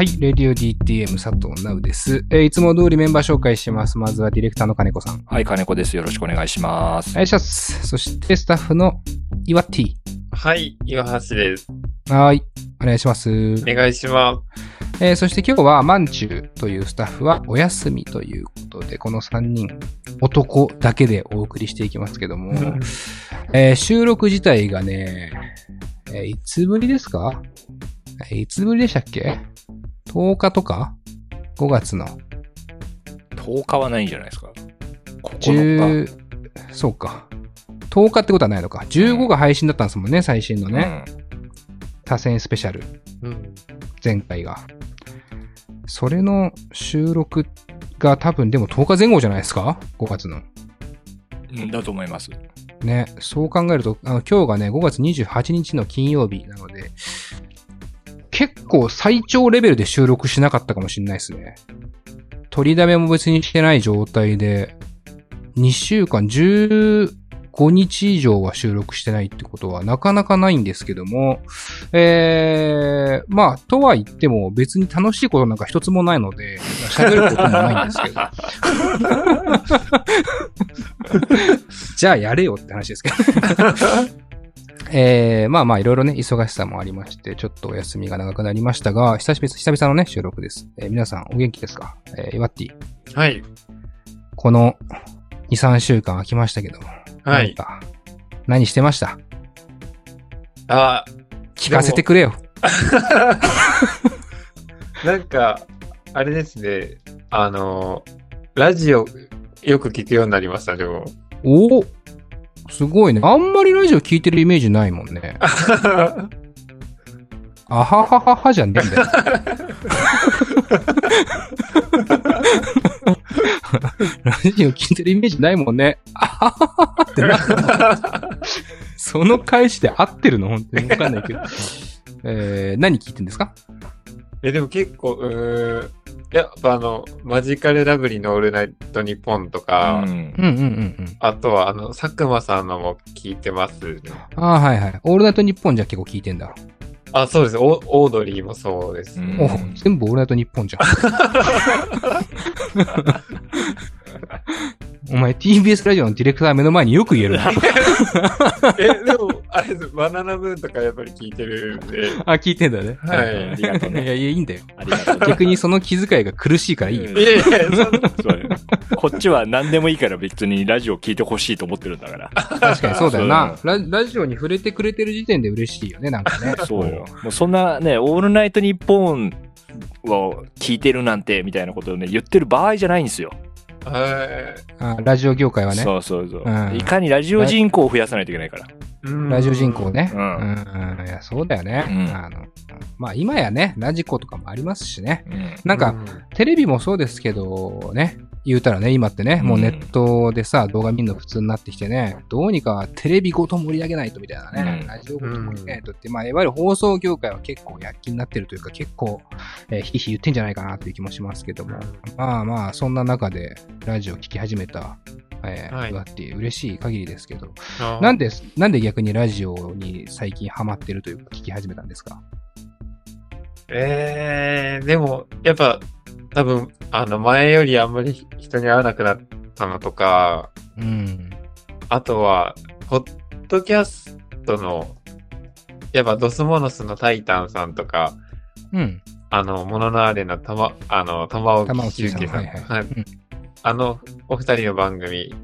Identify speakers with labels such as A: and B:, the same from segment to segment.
A: はい、レディオ DTM 佐藤直です、えーいつも通りメンバー紹介します。まずはディレクターの金子さん。
B: はい、金子です。よろしくお願いします
A: お。願いします。そしてスタッフの岩 T。
C: はい、岩橋です。
A: はーい、お願いします。
C: お願いしま
A: えーそして今日はマンチューというスタッフはお休みということで、この3人、男だけでお送りしていきますけども、えー収録自体がね、えーいつぶりですか？えーいつぶりでしたっけ？?10 日とか ?5 月の
B: 10日はないんじゃないですか。9日。
A: 10、そうか。10日ってことはないのか。15が配信だったんですもんね、最新のね。多選スペシャル。
C: す。うん。
A: 前回が。それの収録が多分でも10日前後じゃないですか ?5 月の。
B: うん。うんだと思います。
A: ね、そう考えると、あの今日がね、5月28日の金曜日なので、結構最長レベルで収録しなかったかもしれないですね。取りだめも別にしてない状態で、2週間、15日以上は収録してないってことはなかなかないんですけども、えー、まあ、とは言っても別に楽しいことなんか一つもないので、喋ることもないんですけど。じゃあやれよって話ですけど。えー、まあまあいろいろね、忙しさもありまして、ちょっとお休みが長くなりましたが、久しぶり、久々のね、収録です。えー皆さんお元気ですか？えー、イワッティ。
C: はい。
A: この2、3週間空きましたけども。
C: はい
A: 何か何してました？
C: あ、
A: 聞かせてくれよ。
C: なんか、あれですね。あの、ラジオよく聞くようになりました、でも。
A: おおすごいね。あんまりラジオ聞いてるイメージないもんね。あははははじゃねえんだよ。ラジオ聞いてるイメージないもんね。あははははってなその返しで合ってるの？本当にわかんないけど。えー、何聞いてんですか？
C: え、でも結構、うーん。やっぱあの、マジカルラブリーのオールナイトニッポンと
B: う
C: か、
B: ん。
A: うんうんうんうん。
C: あとはあの、佐久間さんのも聞いてますね。
A: ああ、はいはい。オールナイトニッポンじゃ結構聞いてんだ。
C: あ、そうです。オオードリーもそうです。
B: うん
A: お全部オールナイトニッポンじゃん。お前 TBS ラジオのディレクター目の前によく言えるな。
C: え、でも、あれです。バナナムーンとかやっぱり聞いてるんで。
A: あ、聞いてんだね。
C: はい
B: ありがとう
A: いや、
B: ね。
A: いや、いいんだよ。
B: ありがとうね。
A: 逆にその気遣いが苦しいからいいよ。
B: うん
C: いやいや、そ
B: うねこっちは何でもいいから別にラジオ聞いてほしいと思ってるんだから。
A: 確かにそうだよな
B: そ。
A: ララジオに触れてくれてる時点で嬉しいよね、なんかね。
B: そうよ。もうそんなね、オールナイトニッポンを聞いてるなんてみたいなことをね、言ってる場合じゃないんですよ。
C: はい。
A: あラジオ業界はね。
B: そうそうそう、
A: うん
B: いかにラジオ人口を増やさないといけないから。
A: ラジオ人口ね。
B: う
A: うんん。いや、そうだよね。
B: うん
A: あの、まあ今やね、ラジコとかもありますしね。
B: うん
A: なんか、テレビもそうですけど、ね、言うたらね、今ってね、もうネットでさ、動画見るの普通になってきてね、どうにかテレビごと盛り上げないとみたいなね、
B: うん。
A: ラジオごと盛り上げないとって、まあ、いわゆる放送業界は結構躍起になってるというか、結構、えー、ひいひい言ってんじゃないかなっていう気もしますけども、まあまあ、そんな中で、ラジオ聞き始めた、えー、
C: はい。
A: だって嬉しい限りですけど、なんで、なんで逆にラジオに最近ハマってるというか、聞き始めたんですか？
C: えー、でも、やっぱ、多分、あの、前よりあんまり人に会わなくなったのとか、
A: うん。
C: あとは、ポッドキャストの、やっぱドスモノスのタイタンさんとか、
A: うん。
C: あの、モノノアーレのたま、あの、玉置周慶さん。
A: はいはい
C: はい
A: うん
C: あの、お二人の番組、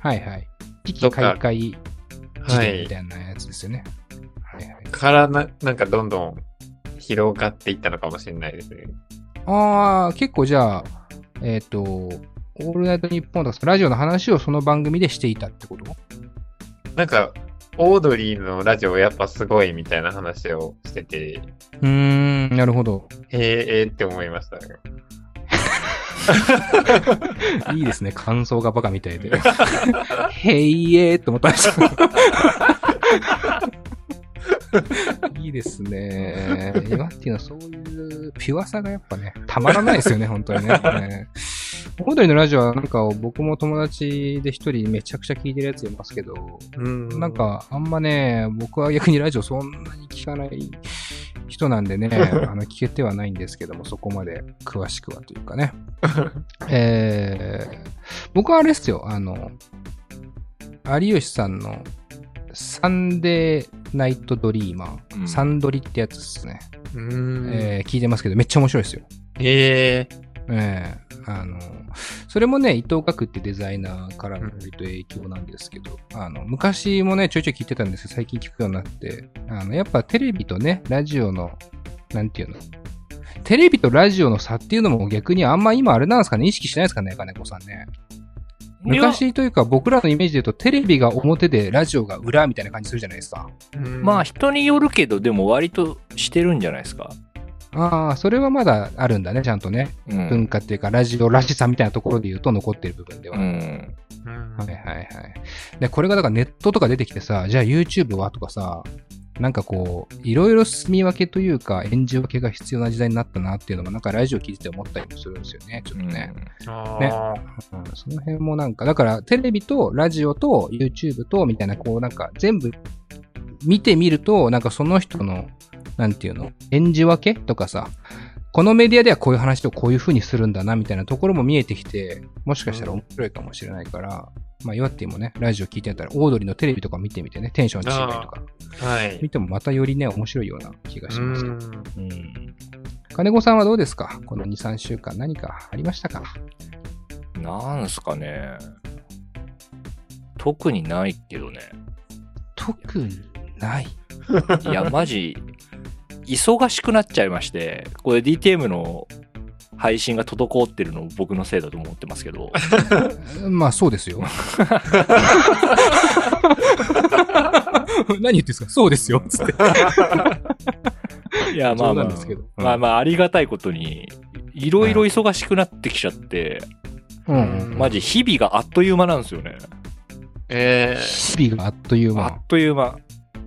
A: はいはい。危機開会時
C: はい
A: 代みた。いなやつですよね。はいはい。
C: からな、なんかどんどん広がっていったのかもしれないですね。
A: ああ、結構じゃあ、えっ、と、オールナイトニッポンとかラジオの話をその番組でしていたってこと？
C: なんか、オードリーのラジオやっぱすごいみたいな話をしてて、
A: うーん、なるほど。
C: へえ、えーって思いましたね。
A: いいですね。感想がバカみたいで。へいえーって思ったんですよ。いいですね。今っていうのはそういうピュアさがやっぱね、たまらないですよね、本当にね。ねオードリーのラジオはなんか僕も友達で一人めちゃくちゃ聞いてるやついますけど、
C: うん
A: なん、かあんまね、僕は逆にラジオそんなに聞かない人なんでね、あの、聞けてはないんですけども、そこまで詳しくはというかね。えー、僕はあれですよ、あの、有吉さんのサンデーナイトドリーマー、
B: うん。
A: サンドリってやつですね、
C: うーん。
A: えー聞いてますけど、めっちゃ面白いですよ。
C: ええ
A: ええあの、それもね、伊藤岳ってデザイナーからの割と影響なんですけど、あの、昔もね、ちょいちょい聞いてたんですけど、最近聞くようになって、あの、やっぱテレビとね、ラジオの、なんていうの？テレビとラジオの差っていうのも逆にあんま今あれなんですかね、意識しないですかね、金子さんね。昔というか僕らのイメージで言うとテレビが表でラジオが裏みたいな感じするじゃないですか。
B: まあ人によるけど、でも割としてるんじゃないですか。
A: ああ、それはまだあるんだね、ちゃんとね。
B: うん。
A: 文化っていうか、ラジオらしさみたいなところで言うと残ってる部分では。
B: うん。
C: うん
A: はいはいはい。で、これがだからネットとか出てきてさ、じゃあ YouTube はとかさ、なんかこう、いろいろ住み分けというか、演じ分けが必要な時代になったなっていうのも、なんかラジオ聞いてて思ったりもするんですよね、ちょっとね。
C: あ
A: ね
C: ー。
A: うん、その辺もなんか、だからテレビとラジオと YouTube とみたいな、こうなんか全部見てみると、なんかその人の、なんていうの、演じ分けとかさ、このメディアではこういう話をこういう風にするんだなみたいなところも見えてきて、もしかしたら面白いかもしれないから、まあ、岩ってもね、ラジオ聞いてたら、オードリーのテレビとか見てみてね、テンションの違いとか、
C: はい。
A: 見てもまたよりね、面白いような気がしますよ。
C: うん
A: うん。金子さんはどうですか？この2、3週間何かありましたか？
B: なんすかね。特にないけどね。
A: 特にない？
B: いや、マジ、忙しくなっちゃいまして、これ DTM の配信が滞ってるの僕のせいだと思ってますけど、
A: まあそうですよ。何言ってんですか？そうですよ。つって。
B: いや、まあまあ
A: 冗談ですけど、
B: まあまあ、ありがたいことに、いろいろ忙しくなってきちゃって、
A: うんうん。
B: マジ日々があっという間なんですよね。
C: え
A: 日々があっという間。
B: あっという間。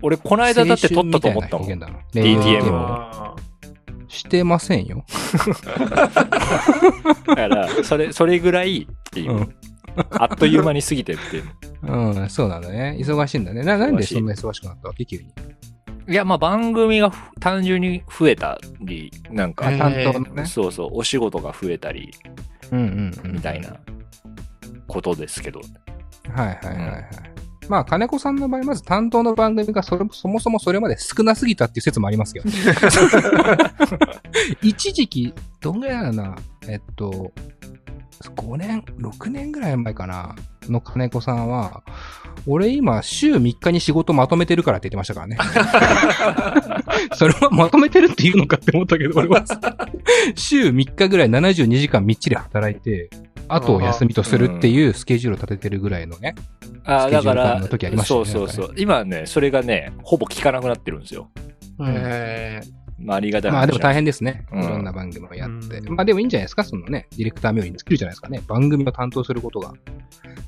B: 俺、この間だって撮ったと思ったもん。DTM
C: ー
A: だな
C: あ
A: してませんよ。
B: だから、それ、それぐらいっていう。
A: うん
B: あっという間に過ぎてっていう。
A: うん、そうなんだね。忙しいんだね。な、なんでそんな忙しくなったわけ急に。
B: いや、まあ番組がふ単純に増えたり、なんか、
A: 担当のね。
B: そうそう、お仕事が増えたり、
A: うんうんうん。
B: みたいなことですけど。
A: はいはいはいはい。まあ、金子さんの場合、まず担当の番組がそれそもそもそれまで少なすぎたっていう説もありますけど、ね、一時期、どんぐらいだろうな、えっと、5年、6年ぐらい前かな、の金子さんは、俺今、週3日に仕事まとめてるからって言ってましたからね。それはまとめてるって言うのかって思ったけど、俺は。週3日ぐらい72時間みっちり働いて、あとを休みとするっていうスケジュールを立ててるぐらいのね。
B: ああ、だか
A: スケジュール感
B: ら
A: の時ありま、したね
B: そうそうそう。今ね、それがね、ほぼ効かなくなってるんですよ。
C: ーえ
B: まあ、ありがたい
A: まあでも大
B: 変。
A: 変ですね。
B: うん
A: いろんな番組をやって。
C: うん
A: まあでもいいんじゃないですかそのね、ディレクター名義に作るじゃないですかね。番組を担当することが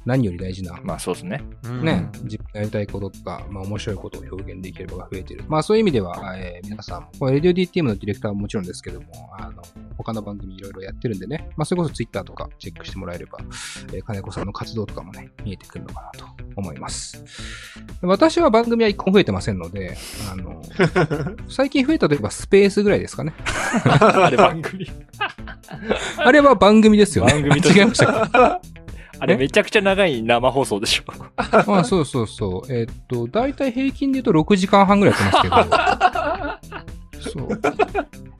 A: 何より大事な。
B: まあそうですね。
C: ー
A: ね、自分がやりたいこととか、まあ面白いことを表現できればが増えてる。まあそういう意味では、えー皆さんも、これ、レディオ DTM のディレクターはもちろんですけども、あの、他の番組いろいろやってるんでね、まあそれこそ Twitter とかチェックしてもらえれば、えー金子さんの活動とかもね、見えてくるのかなと思います。私は番組は一個も増えてませんので、あの、最近増えたといえばスペースぐらいですかね。
B: あれ番組。
A: あれは番組ですよね。
B: 番組
A: 違いましたか
B: あれめちゃくちゃ長い生放送でしょ。
A: あそうそうそう。えーっと、だいたい平均で言うと6時間半ぐらいやってますけど。そう。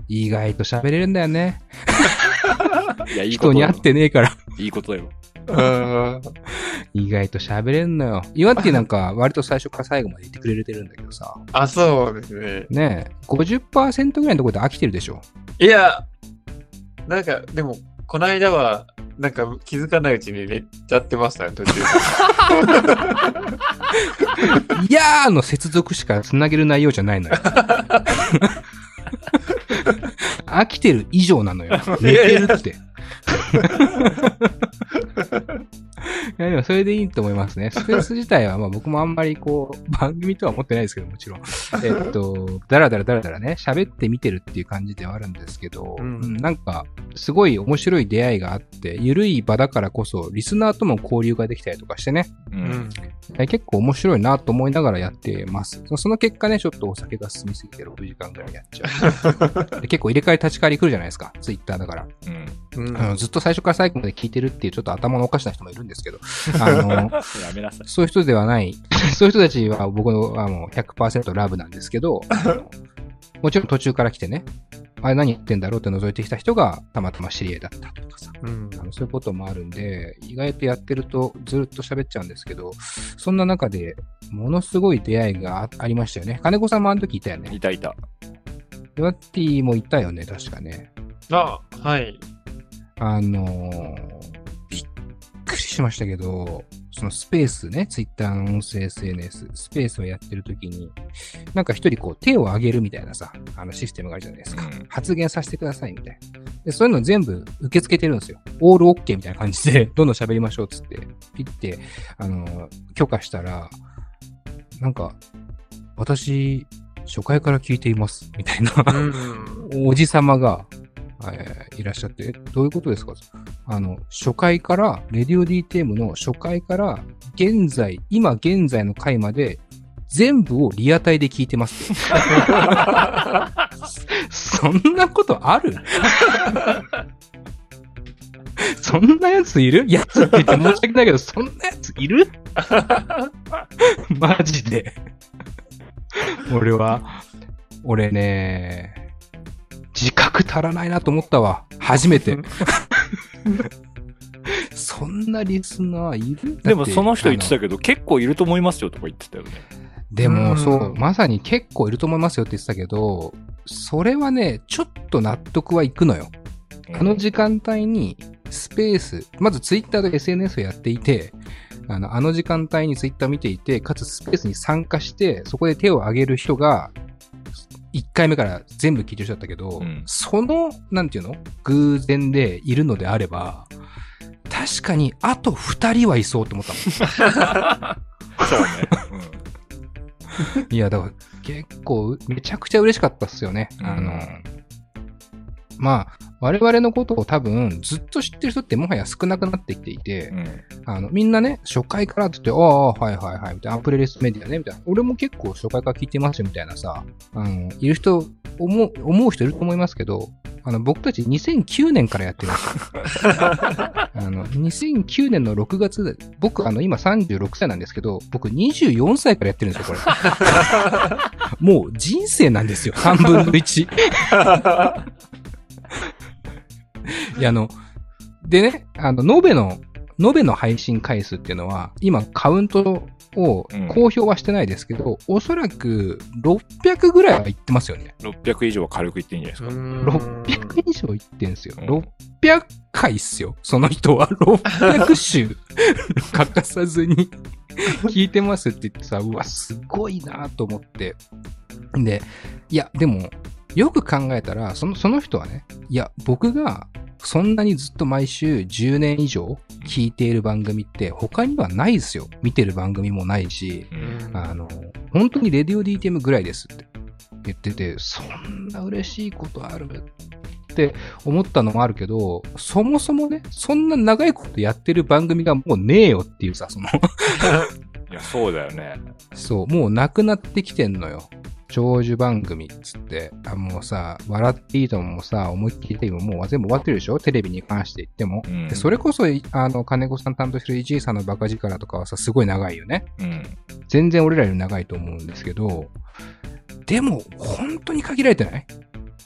A: 意外と喋れるんだよね。
B: いや、いいことだよ
A: 人に会ってねえから。
B: いいことだよ。
C: うん
A: 意外と喋れんのよ。岩ってなんか割と最初から最後まで言ってくれてるんだけどさ。
C: あ、そうですね。
A: ねえ、50%ぐらいのところで飽きてるでしょ。
C: いや、なんか、でも、この間は、なんか気づかないうちに寝ちゃってましたね、途中。
A: いやーの接続しか繋げる内容じゃないのよ。飽きてる以上なのよ。寝てるって。いやでもそれでいいと思いますね。スペース自体はまあ僕もあんまりこう、番組とは思ってないですけど、もちろん。えっと、だらだらだらだらね、喋ってみてるっていう感じではあるんですけど、
C: うん
A: うんなんか、すごい面白い出会いがあって、ゆるい場だからこそ、リスナーとも交流ができたりとかしてね、
B: う。
C: うん
A: 結構面白いなと思いながらやってます。そその結果ね、ちょっとお酒が進みすぎて6時間ぐらいやっちゃう。で結構入れ替え立ち替わり来るじゃないですか、ツイッターだから。
B: うん。
A: ずっと最初から最後まで聞いてるっていうちょっと頭のおかしな人もいるんですけど、あの、
B: やめなさい。
A: そういう人ではない、そういう人たちは僕のはもう100%ラブなんですけど、あのもちろん途中から来てね、あれ何言ってんだろうって覗いてきた人がたまたま知り合いだったとかさ、
C: うん
A: あのそういうこともあるんで、意外とやってるとずっと喋っちゃうんですけど、そんな中でものすごい出会いがあありましたよね。金子さんもあの時いたよね。
B: いたいた。
A: ヨワッティもいたよね、確かね。
C: あ、はい。
A: あのーりしましたけど、そのスペースね、ツイッターの音声 SNS、スペースをやってる時に、なんか一人こう手を挙げるみたいなさ、あのシステムがあるじゃないですか。
B: うん
A: 発言させてくださいみたいな。で、そういうの全部受け付けてるんですよ。オールオッケーみたいな感じで、どんどん喋りましょうっつって、ピッて、あのー許可したら、なんか、私、初回から聞いています、みたいな。
C: うん。
A: おじさまが、えーいらっしゃって、えどういうことですか？あの、初回から、レディオ DTM の初回から、現在、今現在の回まで、全部をリアタイで聞いてます。そんなことある？そんなやついる？やつって言って申し訳ないけど、そんなやついる？マジで。俺は、俺ね、自覚足らないなと思ったわ。初めて。そんなリスナーいる？
B: でもその人言って
A: だ
B: たけど、結構いると思いますよとか言ってたよね。
A: でも、
C: うん
A: そう、まさに結構いると思いますよって言ってたけど、それはね、ちょっと納得はいくのよ。あの時間帯にスペース、まずツイッターと SNS をやっていて、あの、あの時間帯にツイッター見ていて、かつスペースに参加して、そこで手を挙げる人が、1回目から全部聞いてる人だったけど、
B: うん
A: その、なんていうの？偶然でいるのであれば、確かに、あと2人はいそうって思ったもん。
B: そうね。
A: いや、だから結構、めちゃくちゃ嬉しかったっすよね。あの、まあ、我々のことを多分、ずっと知ってる人ってもはや少なくなってきていて、
B: うん。うん
A: あの、みんなね、初回からって言って、ああ、はいはいはい、みたいな、あプレイリストメディアね、みたいな。俺も結構初回から聞いてますよ、みたいなさ、あの、いる人、思う、思う人いると思いますけど、あの、僕たち2009年からやってるんですよ。あの、2009年の6月で、僕、あの、今36歳なんですけど、僕24歳からやってるんですよ、これ。もう人生なんですよ、3分の1。いや、あの、でね、あの、延べの、延べの配信回数っていうのは、今カウントを
B: うん
A: 公表はしてないですけど、おそらく600ぐらいは言ってますよね。
B: 600以上は軽く言っていいんじゃないですか。
A: 600以上言ってんすよ。
B: うん
A: 600回っすよ。その人は600週 欠かさずに聞いてますって言ってさ、うわ、すごいなと思って。で、いや、でも、よく考えたら、その、その人はね、いや、僕がそんなにずっと毎週10年以上聞いている番組って他にはないですよ。見てる番組もないし、
B: うん
A: あの、本当にレディオ DTM ぐらいですって言ってて、そんな嬉しいことあるって思ったのもあるけど、そもそもね、そんな長いことやってる番組がもうねえよっていうさ、その、
B: いや、そうだよね。
A: そう、もうなくなってきてんのよ。長寿番組っつって、あもうさ、笑っていいとももさ、思いっきりでももう全部終わってるでしょ？テレビに関して言っても。
B: うん
A: でそれこそ、あの、金子さん担当してるイジーさんのバカ力とかはさ、すごい長いよね。
B: うん。
A: 全然俺らより長いと思うんですけど、でも、本当に限られてない？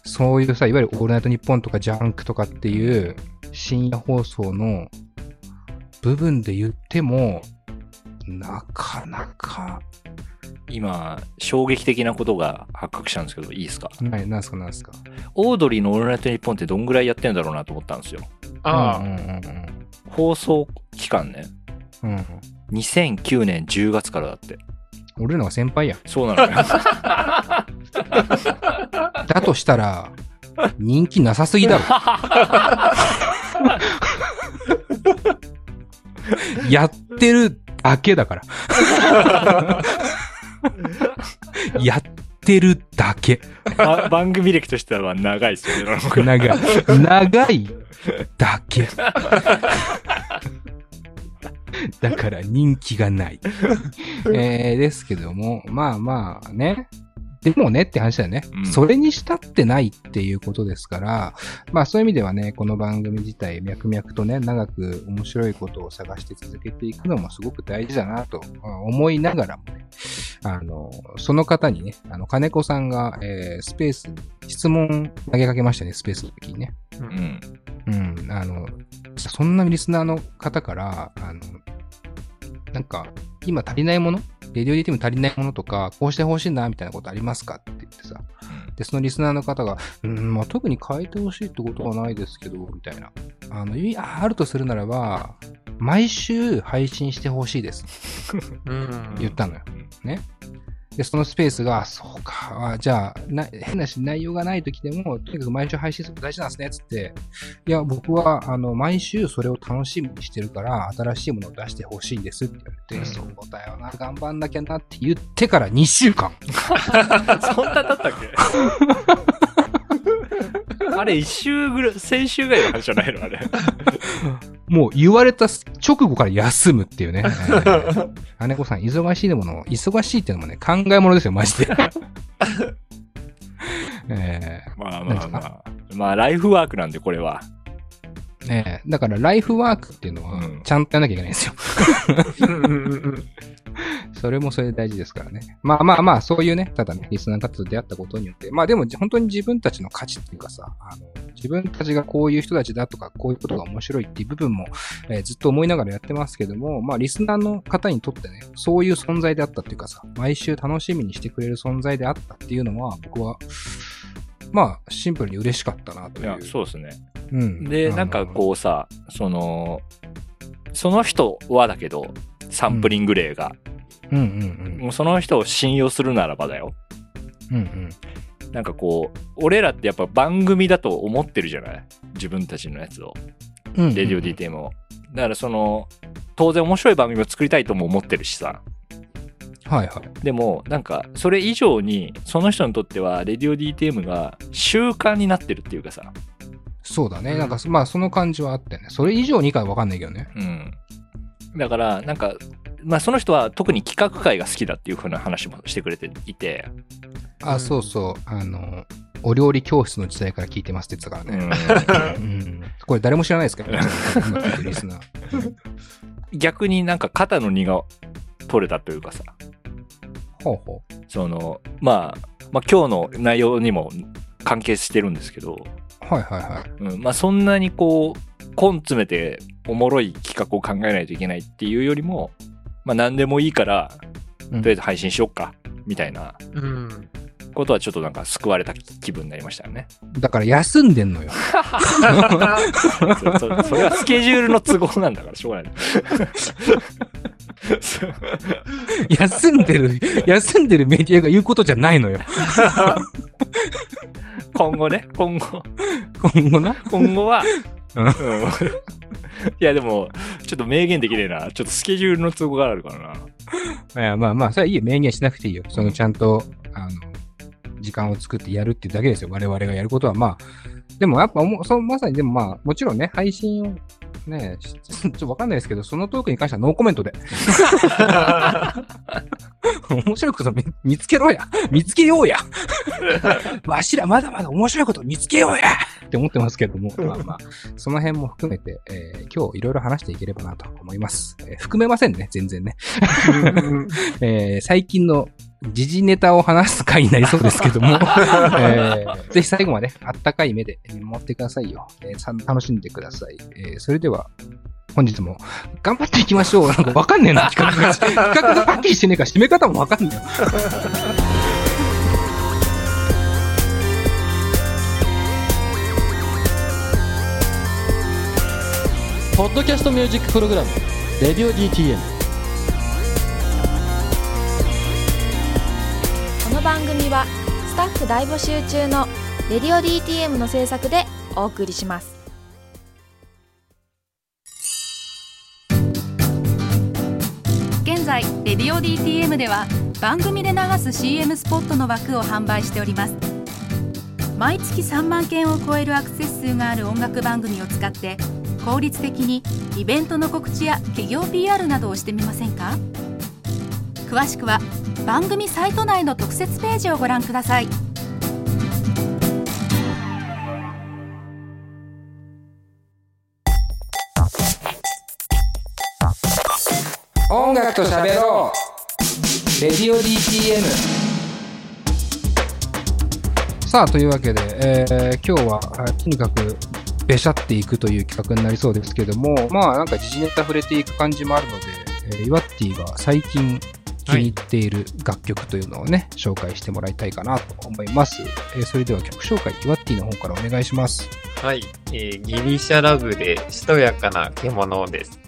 A: そういうさ、いわゆるオールナイトニッポンとかジャンクとかっていう深夜放送の部分で言っても、なかなか、
B: 今、衝撃的なことが発覚したんですけど、いいですか？
A: ない、なんすかなんすか？
B: オードリーのオールナイトニッポンってどんぐらいやってんだろうなと思ったんですよ。
C: あ
A: うんうん
B: 放送期間ね。
A: うんうん。うん。
B: 2009年10月からだって。
A: 俺らが先輩や。
B: そうなのよ。
A: だとしたら、人気なさすぎだろ。やってるだけだから。やってるだけ。
B: ば番組歴としては長いですよね。
A: 長い。長い？だけ。だから人気がない。えー、ですけども、まあまあね。でもねって話だよね、
B: うん
A: それにしたってないっていうことですから、まあそういう意味ではね、この番組自体、脈々とね、長く面白いことを探して続けていくのもすごく大事だなとあ思いながらもね、あの、その方にね、あの、金子さんが、えースペースに質問投げかけましたね、スペースの時にね。
B: うん。
A: うん、あの、そんなリスナーの方から、あの、なんか、今足りないもの？レディオ DTM 足りないものとか、こうしてほしいな、みたいなことありますかって言ってさ。で、そのリスナーの方が、うん、まあ、特に変えてほしいってことはないですけど、みたいな。あの、いや、あるとするならば、毎週配信してほしいです。
C: うん
A: 言ったのよ。ね。で、そのスペースが、そうか、あじゃあな、変なし内容がない時でも、とにかく毎週配信するの大事なんですね、つって。いや、僕は、あの、毎週それを楽しみにしてるから、新しいものを出してほしいんですって言われて、
C: うん
A: そうだよな、頑張んなきゃなって言ってから2週間。
B: そんなだったっけ？あれ、一週ぐらい、先週ぐらいの話じゃないのあれ。
A: もう言われた直後から休むっていうね。えー姉子さん、忙しいもの、忙しいっていうのもね、考え物ですよ、マジで。え
B: まあまあまあ。まあ、ライフワークなんで、これは。
A: ーねえだから、ライフワークっていうのは
B: うん、
A: ちゃんとやんなきゃいけないんですよ。それもそれで大事ですからね。まあまあまあ、そういうね、ただね、リスナーの方と出会ったことによって、まあでも本当に自分たちの価値っていうかさ、あの、自分たちがこういう人たちだとか、こういうことが面白いっていう部分も、えーずっと思いながらやってますけども、まあリスナーの方にとってね、そういう存在であったっていうかさ、毎週楽しみにしてくれる存在であったっていうのは、僕は、まあ、シンプルに嬉しかったなという。
B: いや、そうですね。
A: うん。
B: で、なんかこうさ、その、その人はだけど、サンプリング例が、
A: うんうん
B: もうその人を信用するならばだよ。
A: うん。うんうん。
B: なんかこう、俺らってやっぱ番組だと思ってるじゃない？自分たちのやつを。
A: うんうん
B: レディオ DTM を。だからその、当然面白い番組を作りたいとも思ってるしさ。
A: はいはい。
B: でも、なんか、それ以上に、その人にとっては、レディオ DTM が習慣になってるっていうかさ。
A: そうだね。
C: うん
A: なんか、まあ、その感じはあってね。それ以上にかはわかんないけどね。
B: うん。だから、なんか、まあその人は特に企画会が好きだっていう風な話もしてくれていて、
A: あ、
C: うん
A: そうそう。あの、お料理教室の時代から聞いてますって言ってたからね。うん。これ誰も知らないですか今聞いてるリスナー。
B: 逆になんか肩の荷が取れたというかさ、
A: ほうほ
B: その、まあ、まあ今日の内容にも関係してるんですけど、
A: う。はいはいはい。
B: うん、まあそんなにこう、根詰めておもろい企画を考えないといけないっていうよりも、まあ何でもいいから、
A: うん
B: とりあえず配信しよっか、みたいな
C: うん。
B: ことはちょっとなんか救われた気分になりましたよね。
A: だから休んでんのよ。
B: そそそれはスケジュールの都合なんだからしょうがない。
A: 休んでる、休んでるメディアが言うことじゃないのよ。
B: 今後ね、今後、
A: 今後な？
B: 今後は、
A: うん
B: うん いやでも、ちょっと明言できねえな。ちょっとスケジュールの都合があるからな。
A: いやまあまあ、それはいいよ。明言しなくていいよ。そのちゃんと、あの、時間を作ってやるっていうだけですよ。我々がやることはまあ。でもやっぱそう、まさにでもまあ、もちろんね、配信を、ね、しちょっとわかんないですけど、そのトークに関してはノーコメントで。面白いこと見見つけろや見つけようやわしらまだまだ面白いこと見つけようやって思ってますけども、まあまあ、その辺も含めて、えー今日いろいろ話していければなと思います。えー含めませんね、全然ね。えー最近の時事ネタを話す回になりそうですけども、えーぜひ最後まであったかい目で見守ってくださいよ。えーさ楽しんでください。えーそれでは、本日も頑張っていきましょう。なんかわかんねえな、企画が。企画がはっきりしてねえから締め方もわかんねえよ。
D: ポッドキャストミュージックプログラム「レディオ DTM
E: 番組はスタッフ大募集中の「レディオ DTM」の制作でお送りします。
F: 現在「レディオ DTM」では番組で流す CM スポットの枠を販売しております。毎月3万件を超えるアクセス数がある音楽番組を使って効率的にイベントの告知や企業 PR などをしてみませんか？詳しくは番組サイト内の特設ページをご覧ください。
A: 音楽と喋ろう。レディオ DTM さあというわけで、えー今日はとにかくべしゃっていくという企画になりそうですけどもまあなんか時事ネタ触れていく感じもあるので、えー、イワッティが最近気に入っている楽曲というのをね、紹介してもらいたいかなと思います、えーそれでは曲紹介イワッティの方からお願いします
C: はい。えーギリシャラブでしとやかな獣です。